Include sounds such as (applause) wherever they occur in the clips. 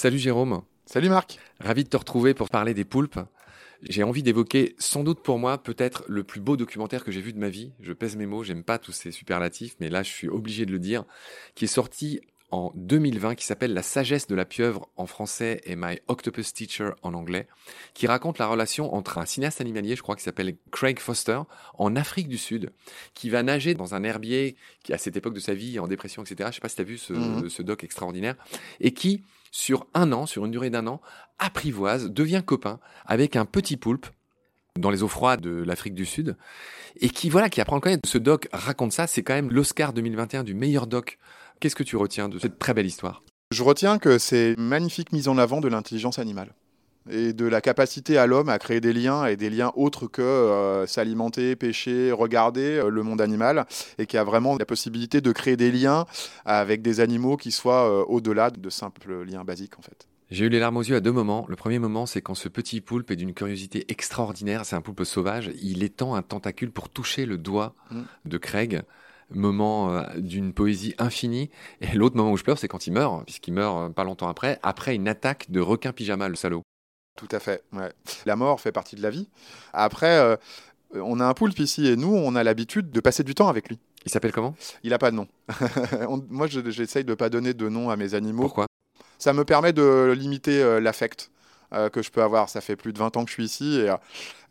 Salut Jérôme. Salut Marc. Ravi de te retrouver pour parler des poulpes. J'ai envie d'évoquer, sans doute pour moi, peut-être le plus beau documentaire que j'ai vu de ma vie. Je pèse mes mots, j'aime pas tous ces superlatifs, mais là je suis obligé de le dire, qui est sorti en 2020 qui s'appelle La sagesse de la pieuvre en français et My Octopus Teacher en anglais, qui raconte la relation entre un cinéaste animalier, je crois, qui s'appelle Craig Foster, en Afrique du Sud, qui va nager dans un herbier qui, à cette époque de sa vie, en dépression, etc., je sais pas si tu as vu ce, Mhm. ce doc extraordinaire, et qui, sur un an, sur une durée d'un an, apprivoise, devient copain avec un petit poulpe dans les eaux froides de l'Afrique du Sud, et qui, voilà, qui apprend à le connaître. Ce doc raconte ça, c'est quand même l'Oscar 2021 du meilleur doc. Qu'est-ce que tu retiens de cette très belle histoire? Je retiens que c'est une magnifique mise en avant de l'intelligence animale et de la capacité à l'homme à créer des liens et des liens autres que euh, s'alimenter, pêcher, regarder euh, le monde animal et qui a vraiment la possibilité de créer des liens avec des animaux qui soient euh, au-delà de simples liens basiques en fait. J'ai eu les larmes aux yeux à deux moments. Le premier moment, c'est quand ce petit poulpe est d'une curiosité extraordinaire. C'est un poulpe sauvage. Il étend un tentacule pour toucher le doigt Mm. de Craig. Moment euh, d'une poésie infinie. Et l'autre moment où je pleure, c'est quand il meurt, puisqu'il meurt euh, pas longtemps après, après une attaque de requin pyjama, le salaud. Tout à fait. ouais. La mort fait partie de la vie. Après, euh, on a un poulpe ici et nous, on a l'habitude de passer du temps avec lui. Il s'appelle comment? Il n'a pas de nom. (laughs) Moi, je- j'essaye de ne pas donner de nom à mes animaux. Pourquoi? Ça me permet de limiter euh, l'affect euh, que je peux avoir. Ça fait plus de 20 ans que je suis ici et, euh,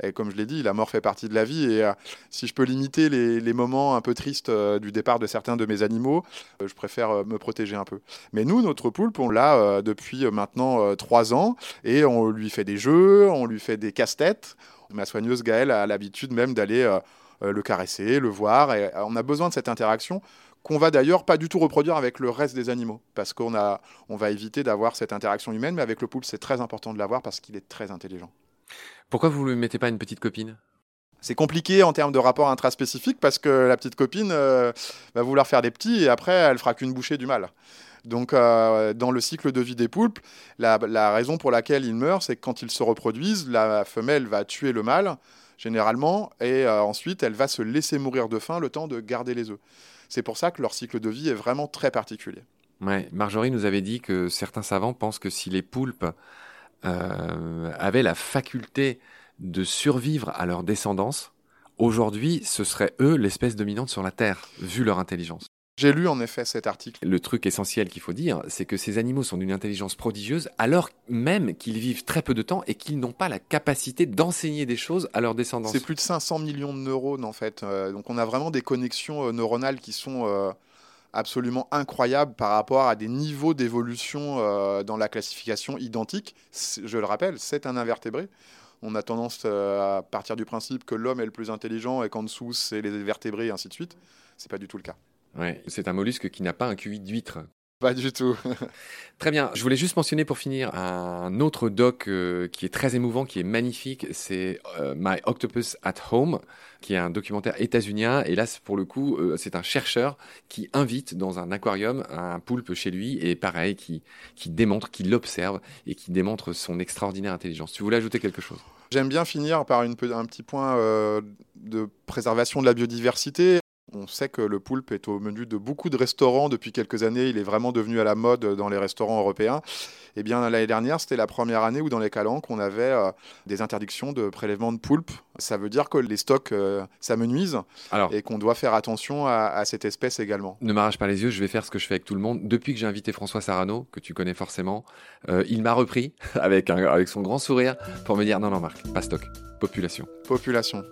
et comme je l'ai dit, la mort fait partie de la vie. Et si je peux limiter les, moments un peu tristes du départ de certains de mes animaux, je préfère me protéger un peu. Mais nous, notre poulpe, on l'a depuis maintenant euh, trois ans et on lui fait des jeux, on lui fait des casse-têtes. Ma soigneuse Gaëlle a l'habitude même d'aller le caresser, le voir. Et on a besoin de cette interaction qu'on va d'ailleurs pas du tout reproduire avec le reste des animaux, parce qu'on a, on va éviter d'avoir cette interaction humaine, mais avec le poulpe, c'est très important de l'avoir parce qu'il est très intelligent. Pourquoi vous ne lui mettez pas une petite copine? C'est compliqué en termes de rapport intraspécifique parce que la petite copine euh, va vouloir faire des petits et après, elle fera qu'une bouchée du mâle. Donc, euh, dans le cycle de vie des poulpes, la, la raison pour laquelle ils meurent, c'est que quand ils se reproduisent, la femelle va tuer le mâle, généralement, et euh, ensuite, elle va se laisser mourir de faim le temps de garder les œufs. C'est pour ça que leur cycle de vie est vraiment très particulier. Marjorie nous avait dit que certains savants pensent que si les poulpes euh, avaient la faculté de survivre à leur descendance, aujourd'hui, ce serait eux l'espèce dominante sur la Terre, vu leur intelligence. J'ai lu en effet cet article. Le truc essentiel qu'il faut dire, c'est que ces animaux sont d'une intelligence prodigieuse, alors même qu'ils vivent très peu de temps et qu'ils n'ont pas la capacité d'enseigner des choses à leur descendance. C'est plus de 500 millions de neurones en fait. Euh, donc on a vraiment des connexions euh, neuronales qui sont euh, absolument incroyables par rapport à des niveaux d'évolution dans la classification identique. Je le rappelle, c'est un invertébré. On a tendance à partir du principe que l'homme est le plus intelligent et qu'en dessous c'est les vertébrés et ainsi de suite. C'est pas du tout le cas. Ouais, c'est un mollusque qui n'a pas un QI d'huître. Pas du tout. (laughs) Très bien. Je voulais juste mentionner pour finir un autre doc euh, qui est très émouvant, qui est magnifique. C'est euh, My Octopus at Home, qui est un documentaire états-unien. Et là, pour le coup, euh, c'est un chercheur qui invite dans un aquarium un poulpe chez lui et pareil, qui, qui démontre, qui l'observe et qui démontre son extraordinaire intelligence. Tu voulais ajouter quelque chose? J'aime bien finir par une un petit point de préservation de la biodiversité. On sait que le poulpe est au menu de beaucoup de restaurants depuis quelques années. Il est vraiment devenu à la mode dans les restaurants européens. Eh bien, l'année dernière, c'était la première année où dans les calanques, on avait euh, des interdictions de prélèvement de poulpe. Ça veut dire que les stocks euh, s'amenuisent et qu'on doit faire attention à, à cette espèce également. ne m'arrache pas les yeux, je vais faire ce que je fais avec tout le monde. Depuis que j'ai invité François Sarano, que tu connais forcément, euh, il m'a repris (laughs) avec, un- avec son grand sourire pour me dire non, non, Marc, pas stock, population. Population.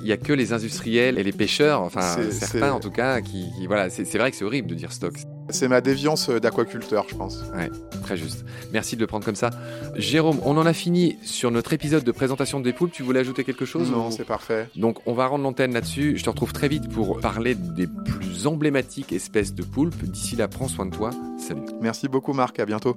Il n'y a que les industriels et les pêcheurs, enfin certains en tout cas, qui, qui- voilà, c'est vrai que c'est horrible de dire stock, C'est ma déviance d'aquaculteur, je pense. très juste. Merci de le prendre comme ça. Jérôme, on en a fini sur notre épisode de présentation des poules. Tu voulais ajouter quelque chose Non, ou- c'est parfait. Donc on va rendre l'antenne là-dessus. Je te retrouve très vite pour parler des plus emblématiques espèces de poulpes. D'ici là, prends soin de toi. Salut. Merci beaucoup, Marc. À bientôt.